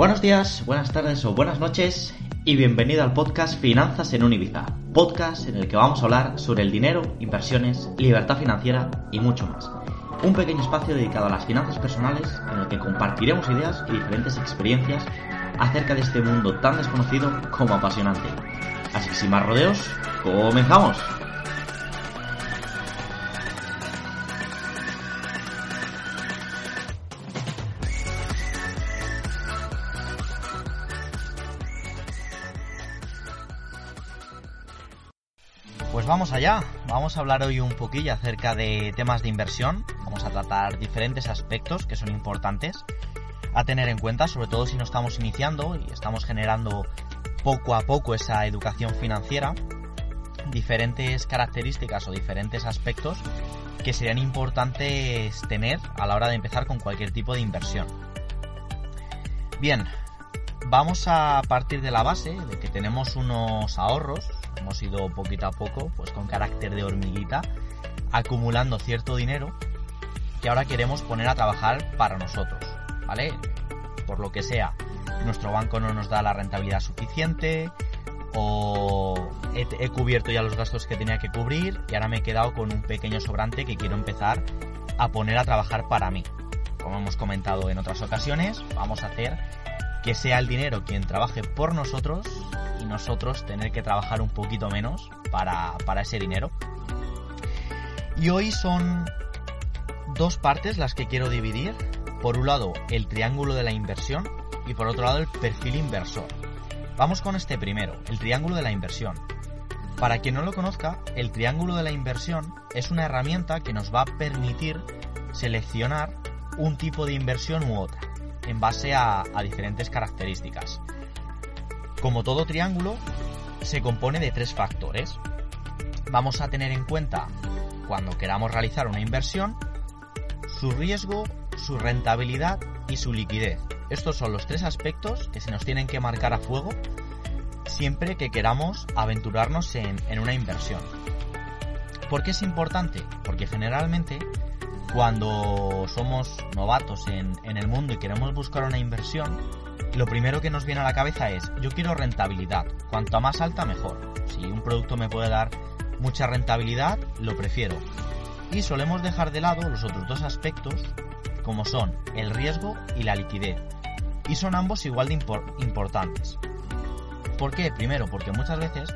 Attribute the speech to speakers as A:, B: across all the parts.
A: Buenos días, buenas tardes o buenas noches y bienvenido al podcast Finanzas en Univiza, podcast en el que vamos a hablar sobre el dinero, inversiones, libertad financiera y mucho más. Un pequeño espacio dedicado a las finanzas personales en el que compartiremos ideas y diferentes experiencias acerca de este mundo tan desconocido como apasionante. Así que sin más rodeos, comenzamos. Vamos allá, vamos a hablar hoy un poquillo acerca de temas de inversión, vamos a tratar diferentes aspectos que son importantes a tener en cuenta, sobre todo si no estamos iniciando y estamos generando poco a poco esa educación financiera, diferentes características o diferentes aspectos que serían importantes tener a la hora de empezar con cualquier tipo de inversión. Bien, vamos a partir de la base de que tenemos unos ahorros, hemos ido poquito a poco, pues con carácter de hormiguita, acumulando cierto dinero que ahora queremos poner a trabajar para nosotros, ¿vale? Por lo que sea, nuestro banco no nos da la rentabilidad suficiente o he, cubierto ya los gastos que tenía que cubrir y ahora me he quedado con un pequeño sobrante que quiero empezar a poner a trabajar para mí. Como hemos comentado en otras ocasiones, vamos a hacer que sea el dinero quien trabaje por nosotros y nosotros tener que trabajar un poquito menos para, para ese dinero. Y hoy son dos partes las que quiero dividir. Por un lado, el triángulo de la inversión y por otro lado, el perfil inversor. Vamos con este primero, el triángulo de la inversión. Para quien no lo conozca, el triángulo de la inversión es una herramienta que nos va a permitir seleccionar un tipo de inversión u otra, en base a, diferentes características. Como todo triángulo, se compone de tres factores. Vamos a tener en cuenta, cuando queramos realizar una inversión, su riesgo, su rentabilidad y su liquidez. Estos son los tres aspectos que se nos tienen que marcar a fuego siempre que queramos aventurarnos en, en una inversión. ¿Por qué es importante? Porque generalmente cuando somos novatos en, el mundo y queremos buscar una inversión, lo primero que nos viene a la cabeza es yo quiero rentabilidad. Cuanto más alta mejor. Si un producto me puede dar mucha rentabilidad, lo prefiero. Y solemos dejar de lado los otros dos aspectos como son el riesgo y la liquidez. Y son ambos igual de impor importantes. ¿Por qué? Primero, porque muchas veces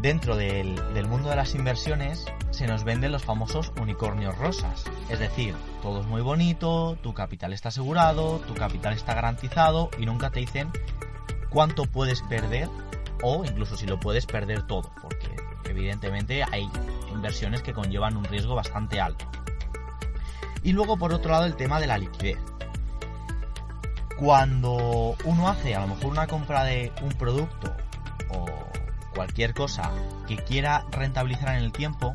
A: dentro del, del, mundo de las inversiones se nos venden los famosos unicornios rosas. Es decir, todo es muy bonito, tu capital está asegurado, tu capital está garantizado y nunca te dicen cuánto puedes perder o incluso si lo puedes perder todo, porque evidentemente hay inversiones que conllevan un riesgo bastante alto. Y luego por otro lado el tema de la liquidez. Cuando uno hace a lo mejor una compra de un producto o cualquier cosa que quiera rentabilizar en el tiempo,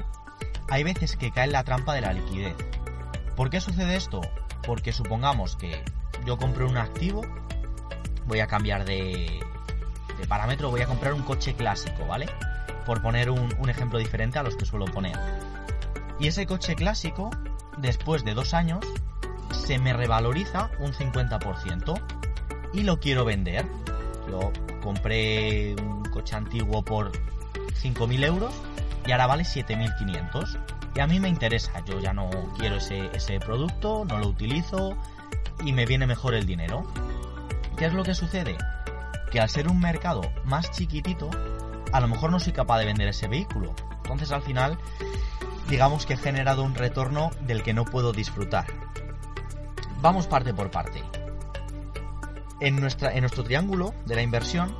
A: hay veces que cae en la trampa de la liquidez. ¿Por qué sucede esto? Porque supongamos que yo compré un activo, voy a cambiar de, parámetro, voy a comprar un coche clásico, ¿vale? Por poner un, un ejemplo diferente a los que suelo poner. Y ese coche clásico, después de dos años, se me revaloriza un 50% y lo quiero vender. Yo compré un antiguo por 5.000 euros y ahora vale 7.500. Y a mí me interesa, yo ya no quiero ese, ese producto, no lo utilizo y me viene mejor el dinero. ¿Qué es lo que sucede? Que al ser un mercado más chiquitito, a lo mejor no soy capaz de vender ese vehículo. Entonces al final, digamos que he generado un retorno del que no puedo disfrutar. Vamos parte por parte. En, nuestra, en nuestro triángulo de la inversión,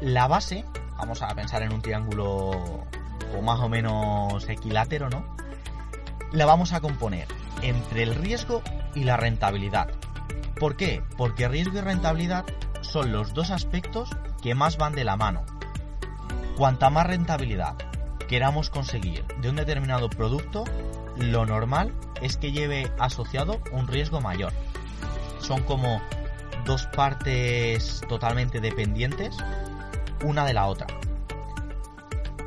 A: la base, vamos a pensar en un triángulo o más o menos equilátero, ¿no? La vamos a componer entre el riesgo y la rentabilidad. ¿Por qué? Porque riesgo y rentabilidad son los dos aspectos que más van de la mano. Cuanta más rentabilidad queramos conseguir de un determinado producto, lo normal es que lleve asociado un riesgo mayor. Son como dos partes totalmente dependientes una de la otra.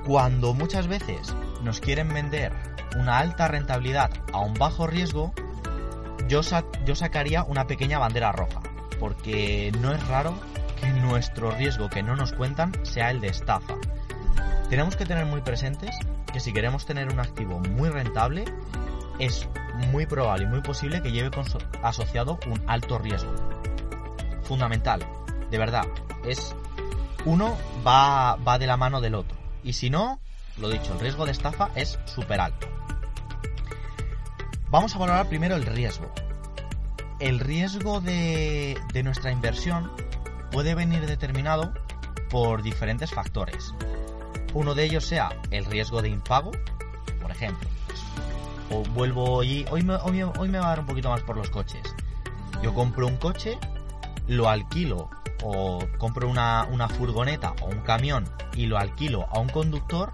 A: Cuando muchas veces nos quieren vender una alta rentabilidad a un bajo riesgo, yo, yo sacaría una pequeña bandera roja. porque no es raro que nuestro riesgo que no nos cuentan sea el de estafa. Tenemos que tener muy presentes que si queremos tener un activo muy rentable, es muy probable y muy posible que lleve asociado un alto riesgo. Fundamental, de verdad, es uno va, va de la mano del otro. Y si no, lo dicho, el riesgo de estafa es súper alto. Vamos a valorar primero el riesgo. El riesgo de, de nuestra inversión puede venir determinado por diferentes factores. Uno de ellos sea el riesgo de impago, por ejemplo. o vuelvo hoy, hoy me, hoy, hoy me va a dar un poquito más por los coches. Yo compro un coche, lo alquilo o compro una, una furgoneta o un camión y lo alquilo a un conductor,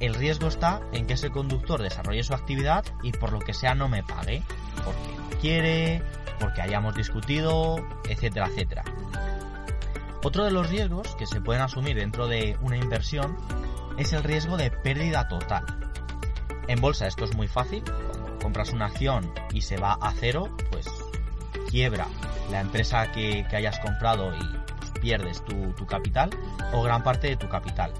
A: el riesgo está en que ese conductor desarrolle su actividad y por lo que sea no me pague. Porque no quiere, porque hayamos discutido, etcétera, etcétera. Otro de los riesgos que se pueden asumir dentro de una inversión es el riesgo de pérdida total. En bolsa esto es muy fácil, compras una acción y se va a cero, pues quiebra la empresa que, hayas comprado y pues, pierdes tu, capital o gran parte de tu capital.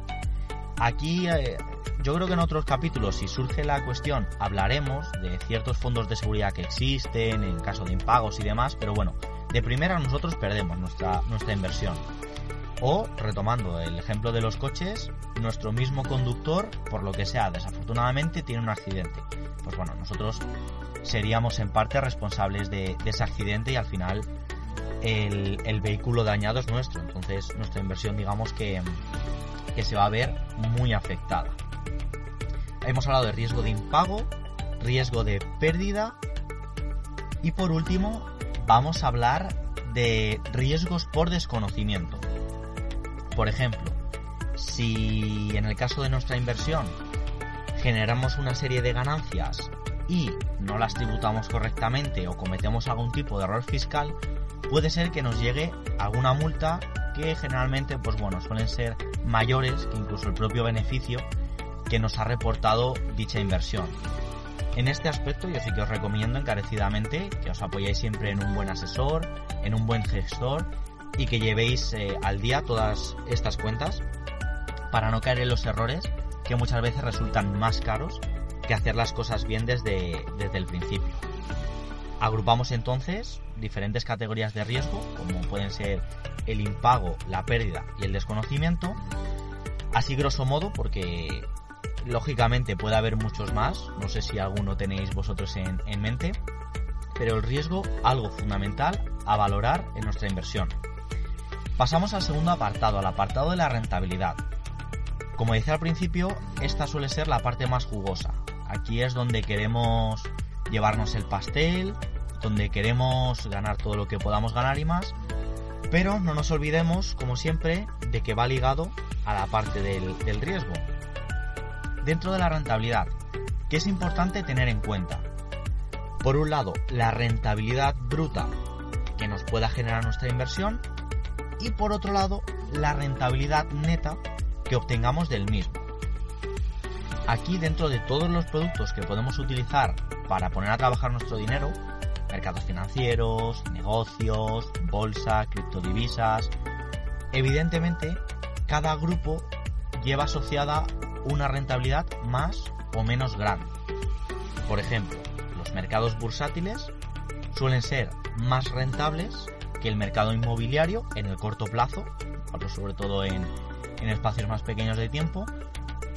A: Aquí eh, yo creo que en otros capítulos, si surge la cuestión, hablaremos de ciertos fondos de seguridad que existen en caso de impagos y demás, pero bueno, de primera nosotros perdemos nuestra, nuestra inversión. O, retomando el ejemplo de los coches, nuestro mismo conductor, por lo que sea, desafortunadamente tiene un accidente. Pues bueno, nosotros seríamos en parte responsables de, ese accidente y al final el, vehículo dañado es nuestro. Entonces nuestra inversión digamos que, que se va a ver muy afectada. Hemos hablado de riesgo de impago, riesgo de pérdida y por último vamos a hablar de riesgos por desconocimiento. Por ejemplo, si en el caso de nuestra inversión generamos una serie de ganancias y no las tributamos correctamente o cometemos algún tipo de error fiscal, puede ser que nos llegue alguna multa que generalmente, pues bueno, suelen ser mayores que incluso el propio beneficio que nos ha reportado dicha inversión. En este aspecto yo sí que os recomiendo encarecidamente que os apoyéis siempre en un buen asesor, en un buen gestor y que llevéis eh, al día todas estas cuentas para no caer en los errores que muchas veces resultan más caros que hacer las cosas bien desde, desde el principio. Agrupamos entonces diferentes categorías de riesgo, como pueden ser el impago, la pérdida y el desconocimiento. Así grosso modo, porque Lógicamente puede haber muchos más, no sé si alguno tenéis vosotros en, mente, pero el riesgo algo fundamental a valorar en nuestra inversión. Pasamos al segundo apartado, al apartado de la rentabilidad. Como decía al principio, esta suele ser la parte más jugosa. Aquí es donde queremos llevarnos el pastel, donde queremos ganar todo lo que podamos ganar y más, pero no nos olvidemos, como siempre, de que va ligado a la parte del, riesgo dentro de la rentabilidad, que es importante tener en cuenta. Por un lado, la rentabilidad bruta que nos pueda generar nuestra inversión y por otro lado, la rentabilidad neta que obtengamos del mismo. Aquí dentro de todos los productos que podemos utilizar para poner a trabajar nuestro dinero, mercados financieros, negocios, bolsa, criptodivisas, evidentemente cada grupo lleva asociada una rentabilidad más o menos grande. Por ejemplo, los mercados bursátiles suelen ser más rentables que el mercado inmobiliario en el corto plazo, sobre todo en, espacios más pequeños de tiempo,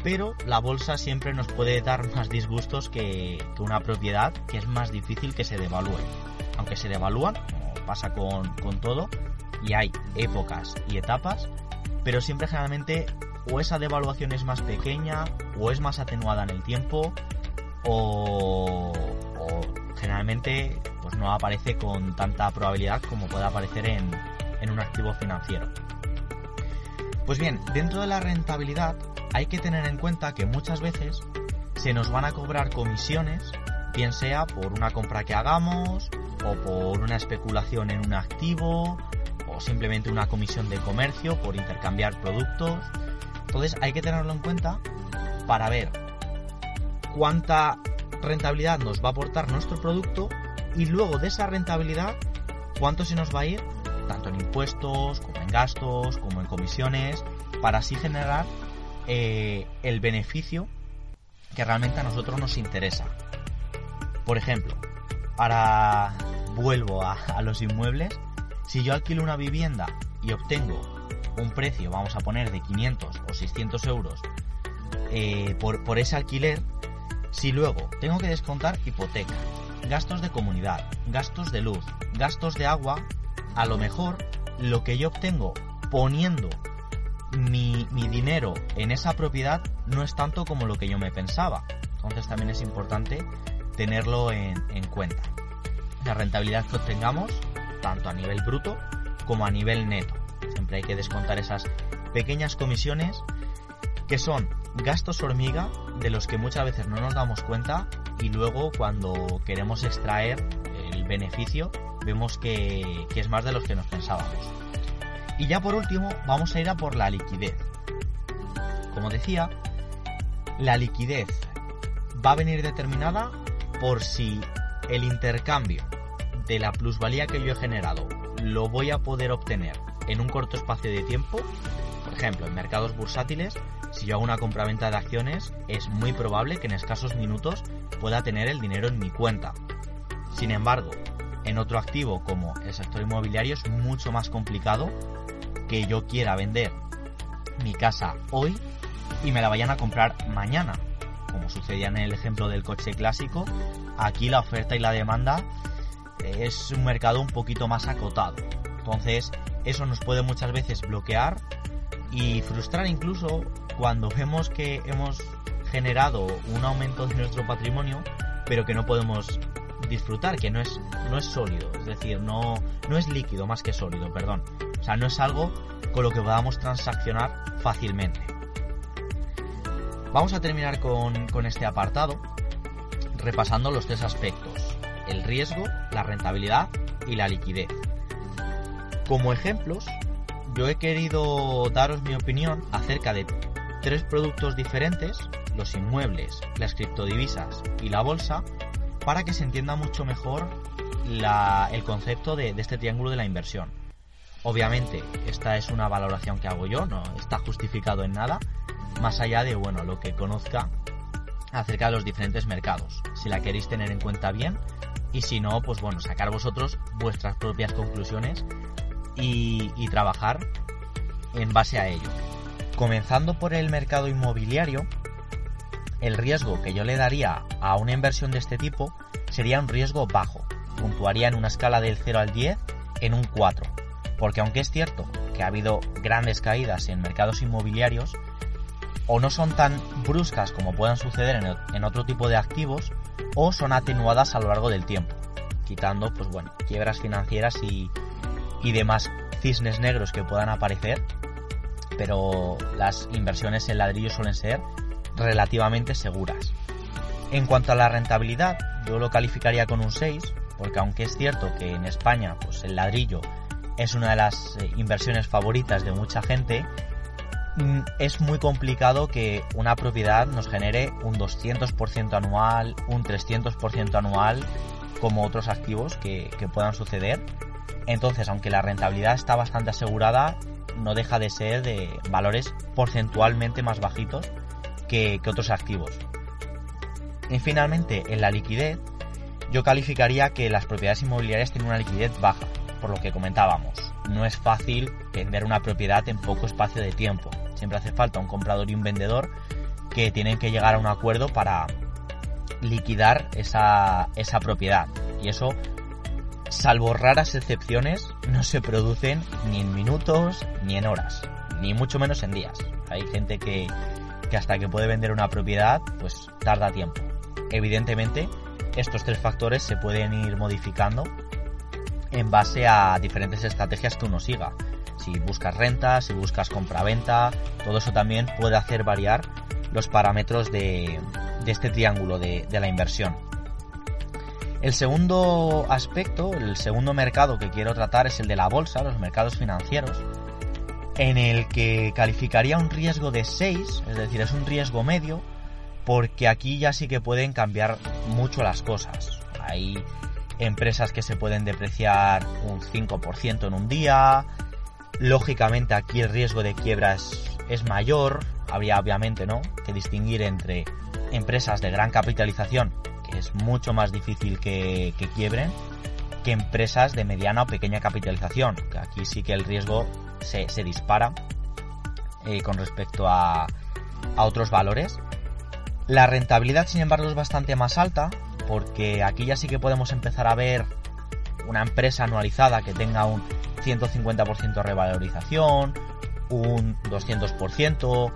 A: pero la bolsa siempre nos puede dar más disgustos que, una propiedad que es más difícil que se devalúe. Aunque se devalúan, como pasa con, con todo, y hay épocas y etapas, pero siempre generalmente o esa devaluación es más pequeña o es más atenuada en el tiempo o, generalmente no aparece con tanta probabilidad como puede aparecer en, en un activo financiero. Pues bien, dentro de la rentabilidad hay que tener en cuenta que muchas veces se nos van a cobrar comisiones, bien sea por una compra que hagamos o por una especulación en un activo o simplemente una comisión de comercio por intercambiar productos entonces hay que tenerlo en cuenta para ver cuánta rentabilidad nos va a aportar nuestro producto y luego de esa rentabilidad cuánto se nos va a ir tanto en impuestos, como en gastos, como en comisiones, para así generar eh, el beneficio que realmente a nosotros nos interesa. Por ejemplo, ahora vuelvo a, los inmuebles, si yo alquilo una vivienda y obtengo un precio, vamos a poner de 500 o 600 euros eh, por, por ese alquiler, si luego tengo que descontar hipoteca, gastos de comunidad, gastos de luz, gastos de agua, a lo mejor lo que yo obtengo poniendo mi, dinero en esa propiedad no es tanto como lo que yo me pensaba. Entonces también es importante tenerlo en, en cuenta. La rentabilidad que obtengamos, tanto a nivel bruto como a nivel neto. Siempre hay que descontar esas pequeñas comisiones que son gastos hormiga de los que muchas veces no nos damos cuenta y luego cuando queremos extraer el beneficio vemos que, es más de los que nos pensábamos. Y ya por último vamos a ir a por la liquidez. Como decía, la liquidez va a venir determinada por si el intercambio de la plusvalía que yo he generado lo voy a poder obtener en un corto espacio de tiempo. Por ejemplo, en mercados bursátiles, si yo hago una compraventa de acciones, es muy probable que en escasos minutos pueda tener el dinero en mi cuenta. Sin embargo, en otro activo como el sector inmobiliario es mucho más complicado que yo quiera vender mi casa hoy y me la vayan a comprar mañana. Como sucedía en el ejemplo del coche clásico, aquí la oferta y la demanda es un mercado un poquito más acotado. Entonces, eso nos puede muchas veces bloquear y frustrar incluso cuando vemos que hemos generado un aumento de nuestro patrimonio, pero que no podemos disfrutar, que no es, no es sólido, es decir, no, no es líquido más que sólido, perdón. O sea, no es algo con lo que podamos transaccionar fácilmente. Vamos a terminar con, con este apartado repasando los tres aspectos, el riesgo, la rentabilidad y la liquidez. Como ejemplos, yo he querido daros mi opinión acerca de tres productos diferentes, los inmuebles, las criptodivisas y la bolsa, para que se entienda mucho mejor el concepto de, este triángulo de la inversión. Obviamente, esta es una valoración que hago yo, no está justificado en nada, más allá de bueno, lo que conozca acerca de los diferentes mercados. Si la queréis tener en cuenta bien, y si no, pues bueno, sacar vosotros vuestras propias conclusiones y, trabajar en base a ello. Comenzando por el mercado inmobiliario, el riesgo que yo le daría a una inversión de este tipo sería un riesgo bajo. Puntuaría en una escala del 0 al 10 en un 4. Porque aunque es cierto que ha habido grandes caídas en mercados inmobiliarios, o no son tan bruscas como puedan suceder en, otro tipo de activos, o son atenuadas a lo largo del tiempo, quitando, pues bueno, quiebras financieras y, y demás cisnes negros que puedan aparecer, pero las inversiones en ladrillo suelen ser relativamente seguras. En cuanto a la rentabilidad, yo lo calificaría con un 6, porque aunque es cierto que en España pues el ladrillo es una de las eh, inversiones favoritas de mucha gente, mm, es muy complicado que una propiedad nos genere un 200% anual, un 300% anual, como otros activos que, puedan suceder. Entonces, aunque la rentabilidad está bastante asegurada, no deja de ser de valores porcentualmente más bajitos que, otros activos. Y finalmente, en la liquidez, yo calificaría que las propiedades inmobiliarias tienen una liquidez baja, por lo que comentábamos. No es fácil vender una propiedad en poco espacio de tiempo. Siempre hace falta un comprador y un vendedor que tienen que llegar a un acuerdo para liquidar esa, esa propiedad. Y eso, salvo raras excepciones, no se producen ni en minutos ni en horas, ni mucho menos en días. Hay gente que, que hasta que puede vender una propiedad, pues tarda tiempo. Evidentemente, estos tres factores se pueden ir modificando en base a diferentes estrategias que uno siga. Si buscas renta, si buscas compra-venta, todo eso también puede hacer variar los parámetros de, este triángulo de, de la inversión. El segundo aspecto, el segundo mercado que quiero tratar es el de la bolsa, los mercados financieros en el que calificaría un riesgo de 6, es decir, es un riesgo medio, porque aquí ya sí que pueden cambiar mucho las cosas. Hay empresas que se pueden depreciar un 5% en un día. Lógicamente aquí el riesgo de quiebra es, mayor. Habría obviamente ¿no? que distinguir entre empresas de gran capitalización, es mucho más difícil que, quiebren, que empresas de mediana o pequeña capitalización, aquí sí que el riesgo se, dispara eh, con respecto a, a otros valores. La rentabilidad, sin embargo, es bastante más alta, porque aquí ya sí que podemos empezar a ver una empresa anualizada que tenga un 150% de revalorización, un 200%.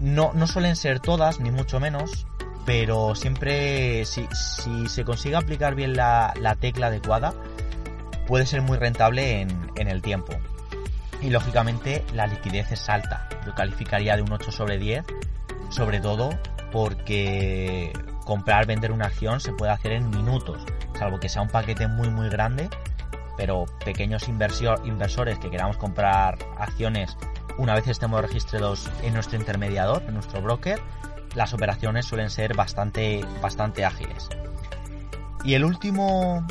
A: No, no suelen ser todas, ni mucho menos, pero siempre si, se consigue aplicar bien la, tecla adecuada, puede ser muy rentable en, en, el tiempo. Y lógicamente la liquidez es alta. Yo calificaría de un 8 sobre 10, sobre todo porque comprar, vender una acción se puede hacer en minutos, salvo que sea un paquete muy muy grande, pero pequeños inversores que queramos comprar acciones una vez estemos registrados en nuestro intermediador, en nuestro broker, las operaciones suelen ser bastante, bastante ágiles. Y el último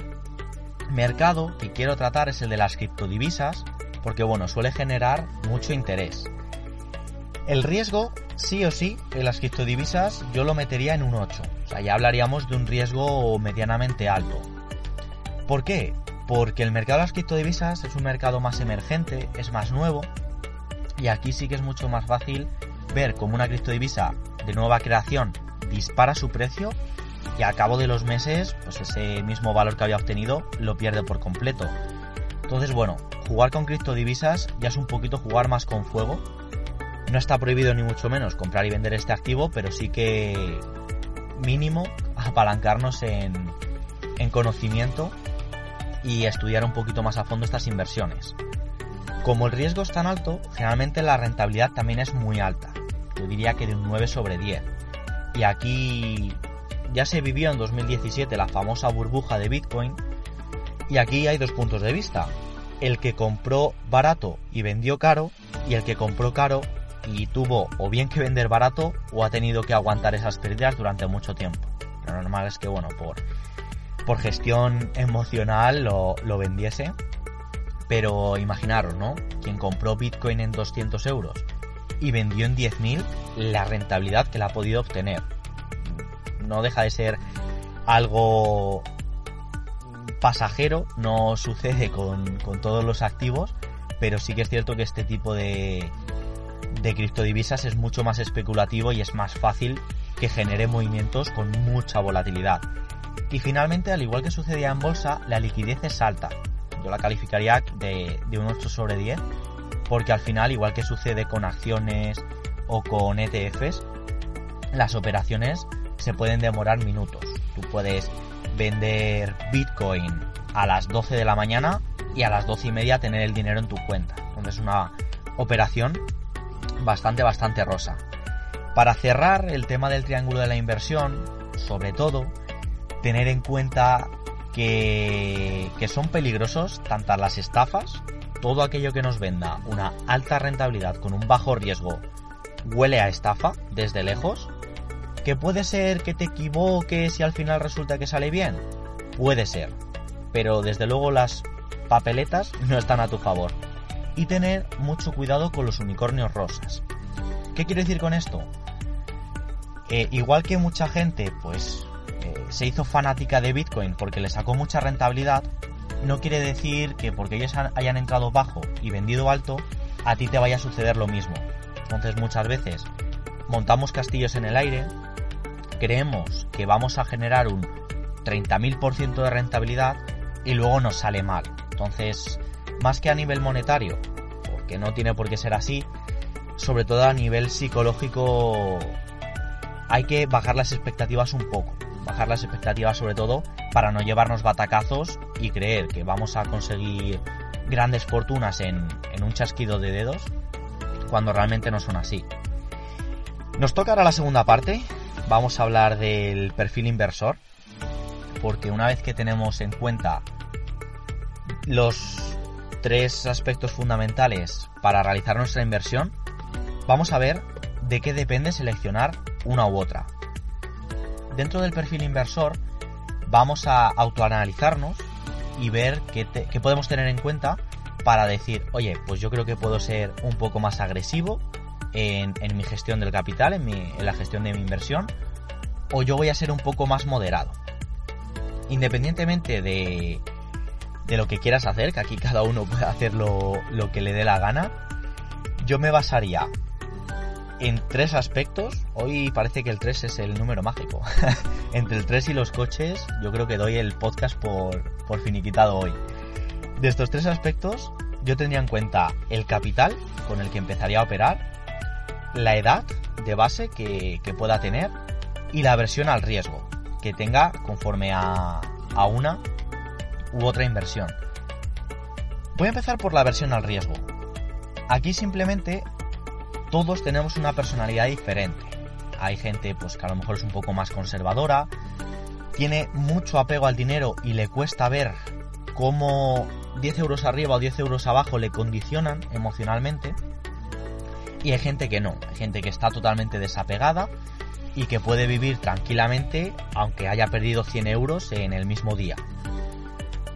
A: mercado que quiero tratar es el de las criptodivisas, porque bueno, suele generar mucho interés. El riesgo, sí o sí, en las criptodivisas yo lo metería en un 8. O sea, ya hablaríamos de un riesgo medianamente alto. ¿Por qué? Porque el mercado de las criptodivisas es un mercado más emergente, es más nuevo, y aquí sí que es mucho más fácil ver cómo una criptodivisa de nueva creación dispara su precio y al cabo de los meses, pues ese mismo valor que había obtenido lo pierde por completo. Entonces, bueno, jugar con criptodivisas ya es un poquito jugar más con fuego no está prohibido ni mucho menos comprar y vender este activo, pero sí que mínimo apalancarnos en, conocimiento y estudiar un poquito más a fondo estas inversiones. Como el riesgo es tan alto, generalmente la rentabilidad también es muy alta. Yo diría que de un 9 sobre 10. Y aquí ya se vivió en 2017 la famosa burbuja de Bitcoin. Y aquí hay dos puntos de vista. El que compró barato y vendió caro y el que compró caro y tuvo o bien que vender barato o ha tenido que aguantar esas pérdidas durante mucho tiempo. Lo normal es que, bueno, por, por gestión emocional lo, lo vendiese. Pero imaginaros, ¿no? Quien compró Bitcoin en 200 euros y vendió en 10.000, la rentabilidad que la ha podido obtener. No deja de ser algo pasajero, no sucede con, con todos los activos, pero sí que es cierto que este tipo de, de criptodivisas es mucho más especulativo y es más fácil que genere movimientos con mucha volatilidad. Y finalmente, al igual que sucedía en bolsa, la liquidez es alta. Yo la calificaría de, un 8 sobre 10, porque al final, igual que sucede con acciones o con ETFs, las operaciones se pueden demorar minutos. Tú puedes vender Bitcoin a las 12 de la mañana y a las 12 y media tener el dinero en tu cuenta. Entonces una operación bastante, bastante rosa. Para cerrar el tema del triángulo de la inversión, sobre todo, tener en cuenta que, que son peligrosos tantas las estafas, todo aquello que nos venda una alta rentabilidad con un bajo riesgo huele a estafa desde lejos, que puede ser que te equivoques y al final resulta que sale bien, puede ser, pero desde luego las papeletas no están a tu favor y tener mucho cuidado con los unicornios rosas. ¿Qué quiero decir con esto? Igual que mucha gente pues eh, se hizo fanática de Bitcoin porque le sacó mucha rentabilidad, no quiere decir que porque ellos hayan entrado bajo y vendido alto, a ti te vaya a suceder lo mismo. Entonces muchas veces montamos castillos en el aire, creemos que vamos a generar un 30.000% de rentabilidad y luego nos sale mal. Entonces más que a nivel monetario, porque no tiene por qué ser así, sobre todo a nivel psicológico hay que bajar las expectativas un poco, bajar las expectativas sobre todo para no llevarnos batacazos y creer que vamos a conseguir grandes fortunas en, en un chasquido de dedos cuando realmente no son así. Nos toca ahora la segunda parte, vamos a hablar del perfil inversor, porque una vez que tenemos en cuenta los tres aspectos fundamentales para realizar nuestra inversión, vamos a ver de qué depende seleccionar una u otra. Dentro del perfil inversor vamos a autoanalizarnos y ver qué, podemos tener en cuenta para decir, oye, pues yo creo que puedo ser un poco más agresivo en, mi gestión del capital, en, en la gestión de mi inversión, o yo voy a ser un poco más moderado. Independientemente de, de lo que quieras hacer, que aquí cada uno puede hacer lo que le dé la gana, yo me basaría en tres aspectos. Hoy parece que el 3 es el número mágico. Entre el 3 y los coches, yo creo que doy el podcast por, finiquitado hoy. De estos tres aspectos, yo tendría en cuenta el capital con el que empezaría a operar, la edad de base que, que pueda tener y la aversión al riesgo que tenga conforme a, a una u otra inversión. Voy a empezar por la aversión al riesgo. Aquí simplemente todos tenemos una personalidad diferente. Hay gente pues que a lo mejor es un poco más conservadora, tiene mucho apego al dinero y le cuesta ver cómo 10 euros arriba o 10 euros abajo le condicionan emocionalmente. Y hay gente que no, hay gente que está totalmente desapegada y que puede vivir tranquilamente aunque haya perdido 100 euros en el mismo día.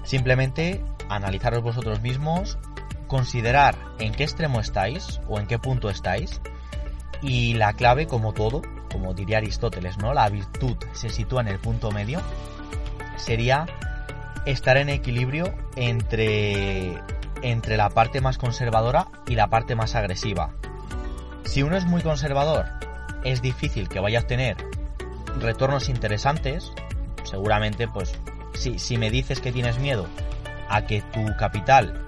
A: Simplemente analizaros vosotros mismos, considerar en qué extremo estáis o en qué punto estáis y la clave como todo, como diría Aristóteles, ¿no? La virtud se sitúa en el punto medio, sería estar en equilibrio entre entre la parte más conservadora y la parte más agresiva. Si uno es muy conservador, es difícil que vaya a obtener retornos interesantes. Seguramente, pues, si, si me dices que tienes miedo a que tu capital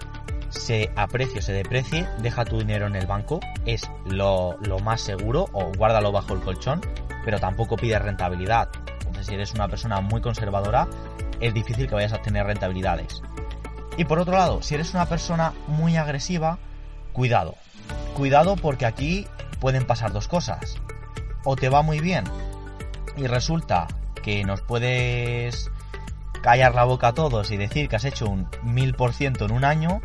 A: se aprecie o se deprecie, deja tu dinero en el banco, es lo, más seguro, o guárdalo bajo el colchón, pero tampoco pides rentabilidad. Entonces, si eres una persona muy conservadora, es difícil que vayas a tener rentabilidades. Y por otro lado, si eres una persona muy agresiva, cuidado. Cuidado porque aquí pueden pasar dos cosas. O te va muy bien y resulta que nos puedes callar la boca a todos y decir que has hecho un mil por ciento en un año,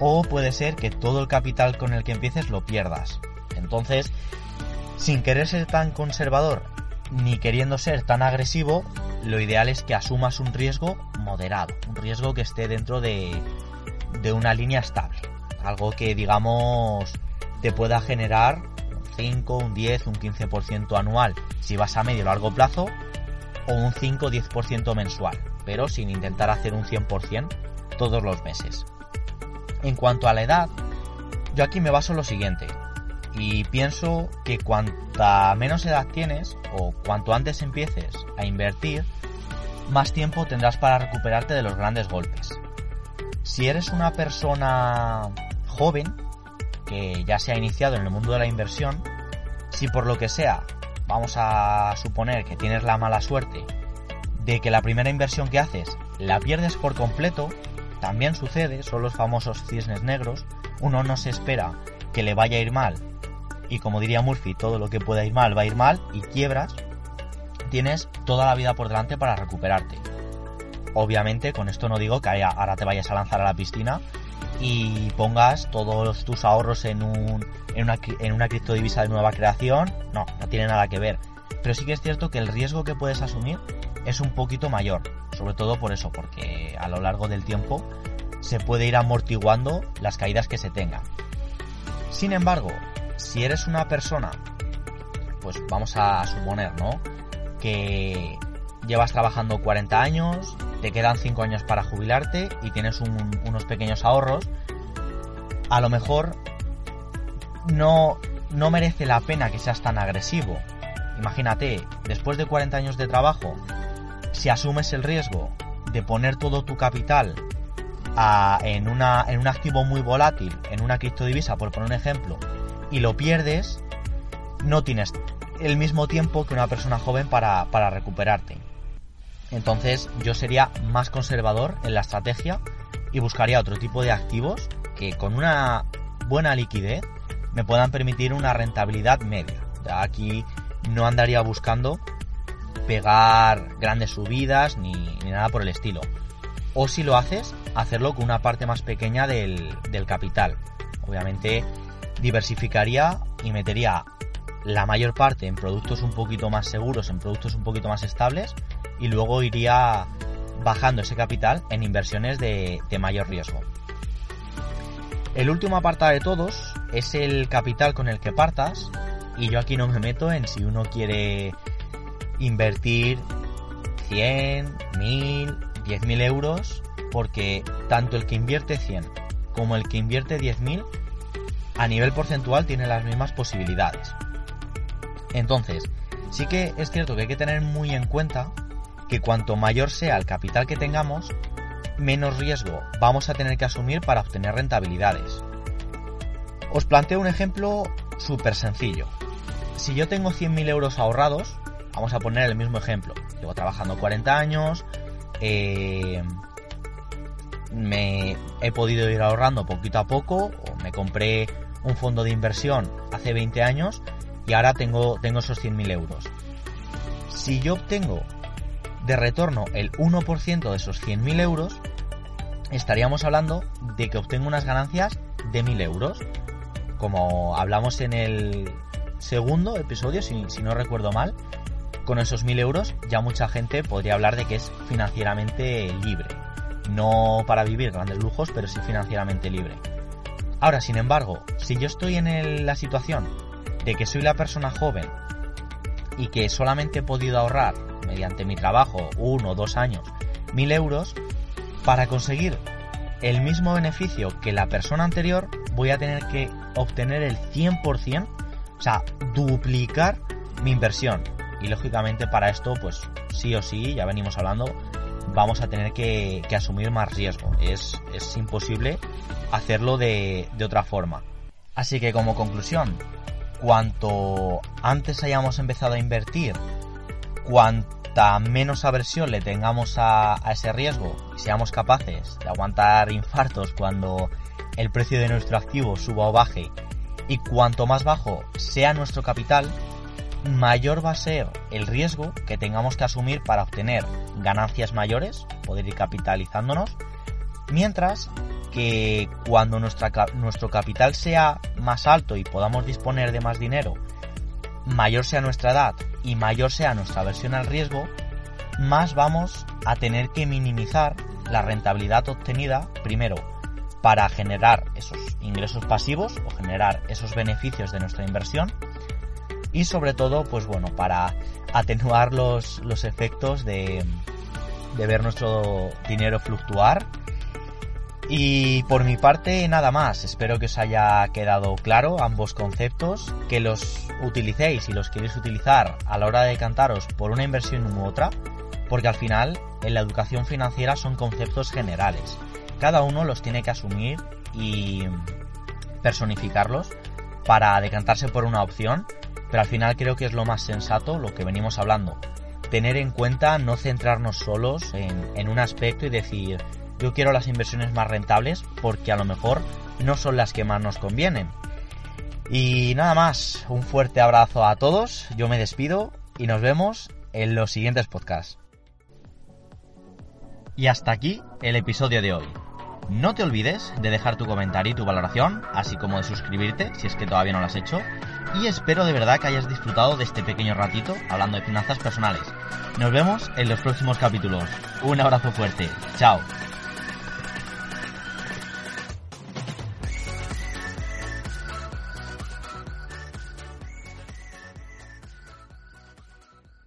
A: o puede ser que todo el capital con el que empieces lo pierdas. Entonces, sin querer ser tan conservador ni queriendo ser tan agresivo, lo ideal es que asumas un riesgo moderado, un riesgo que esté dentro de, de una línea estable, algo que digamos te pueda generar un 5, un 10, un 15% anual si vas a medio o largo plazo, o un 5 o 10% mensual, pero sin intentar hacer un 100% todos los meses. En cuanto a la edad, yo aquí me baso en lo siguiente. Y pienso que cuanta menos edad tienes o cuanto antes empieces a invertir, más tiempo tendrás para recuperarte de los grandes golpes. Si eres una persona joven, que ya se ha iniciado en el mundo de la inversión, si por lo que sea, vamos a suponer que tienes la mala suerte de que la primera inversión que haces la pierdes por completo, también sucede, son los famosos cisnes negros, uno no se espera que le vaya a ir mal y como diría Murphy, todo lo que pueda ir mal va a ir mal y quiebras, tienes toda la vida por delante para recuperarte. Obviamente con esto no digo que ahora te vayas a lanzar a la piscina y pongas todos tus ahorros en, un, en, una, en una criptodivisa de nueva creación, no, no tiene nada que ver. Pero sí que es cierto que el riesgo que puedes asumir es un poquito mayor. Sobre todo por eso, porque a lo largo del tiempo se puede ir amortiguando las caídas que se tengan. Sin embargo, si eres una persona, pues vamos a suponer, ¿no? Que llevas trabajando 40 años, te quedan 5 años para jubilarte y tienes unos pequeños ahorros, a lo mejor no, no merece la pena que seas tan agresivo. Imagínate, después de 40 años de trabajo, si asumes el riesgo de poner todo tu capital en, una, en un activo muy volátil, en una criptodivisa, por poner un ejemplo, y lo pierdes, no tienes el mismo tiempo que una persona joven para, para recuperarte. Entonces yo sería más conservador en la estrategia y buscaría otro tipo de activos que con una buena liquidez me puedan permitir una rentabilidad media. Aquí no andaría buscando pegar grandes subidas ni, nada por el estilo. O si lo haces, hacerlo con una parte más pequeña del, del capital. Obviamente diversificaría y metería la mayor parte en productos un poquito más seguros, en productos un poquito más estables, y luego iría bajando ese capital en inversiones de, mayor riesgo. El último apartado de todos es el capital con el que partas, y yo aquí no me meto en si uno quiere invertir 100, 1000, 10.000 euros, porque tanto el que invierte 100 como el que invierte 10.000 a nivel porcentual tiene las mismas posibilidades. Entonces, sí que es cierto que hay que tener muy en cuenta que cuanto mayor sea el capital que tengamos, menos riesgo vamos a tener que asumir para obtener rentabilidades. Os planteo un ejemplo súper sencillo. Si yo tengo 100.000 euros ahorrados, vamos a poner el mismo ejemplo. Llevo trabajando 40 años, eh, me he podido ir ahorrando poquito a poco, o me compré un fondo de inversión hace 20 años y ahora tengo, tengo esos 100.000 euros. Si yo obtengo de retorno el 1% de esos 100.000 euros, estaríamos hablando de que obtengo unas ganancias de 1.000 euros. Como hablamos en el segundo episodio, si, si no recuerdo mal, con esos 1.000 euros ya mucha gente podría hablar de que es financieramente libre. No para vivir grandes lujos, pero sí financieramente libre. Ahora, sin embargo, si yo estoy en la situación de que soy la persona joven y que solamente he podido ahorrar mediante mi trabajo uno o dos años mil euros, para conseguir el mismo beneficio que la persona anterior voy a tener que obtener el 100%, o sea, duplicar mi inversión. Y lógicamente para esto, pues sí o sí, ya venimos hablando, vamos a tener que, asumir más riesgo. Es, es imposible hacerlo de, de otra forma. Así que como conclusión, cuanto antes hayamos empezado a invertir, cuanta menos aversión le tengamos a, ese riesgo seamos capaces de aguantar infartos cuando el precio de nuestro activo suba o baje, y cuanto más bajo sea nuestro capital, mayor va a ser el riesgo que tengamos que asumir para obtener ganancias mayores, poder ir capitalizándonos, mientras que cuando nuestro capital sea más alto y podamos disponer de más dinero, mayor sea nuestra edad y mayor sea nuestra versión al riesgo, más vamos a tener que minimizar la rentabilidad obtenida primero para generar esos ingresos pasivos o generar esos beneficios de nuestra inversión y sobre todo pues bueno para atenuar los, los efectos de, de ver nuestro dinero fluctuar. Y por mi parte nada más, espero que os haya quedado claro ambos conceptos, que los utilicéis y los queréis utilizar a la hora de cantaros por una inversión u otra, porque al final en la educación financiera son conceptos generales. Cada uno los tiene que asumir y personificarlos para decantarse por una opción, pero al final creo que es lo más sensato lo que venimos hablando. Tener en cuenta no centrarnos solos en, en un aspecto y decir, yo quiero las inversiones más rentables porque a lo mejor no son las que más nos convienen. Y nada más, un fuerte abrazo a todos, yo me despido y nos vemos en los siguientes podcasts. Y hasta aquí el episodio de hoy. No te olvides de dejar tu comentario y tu valoración, así como de suscribirte si es que todavía no lo has hecho. Y espero de verdad que hayas disfrutado de este pequeño ratito hablando de finanzas personales. Nos vemos en los próximos capítulos. Un abrazo fuerte. Chao.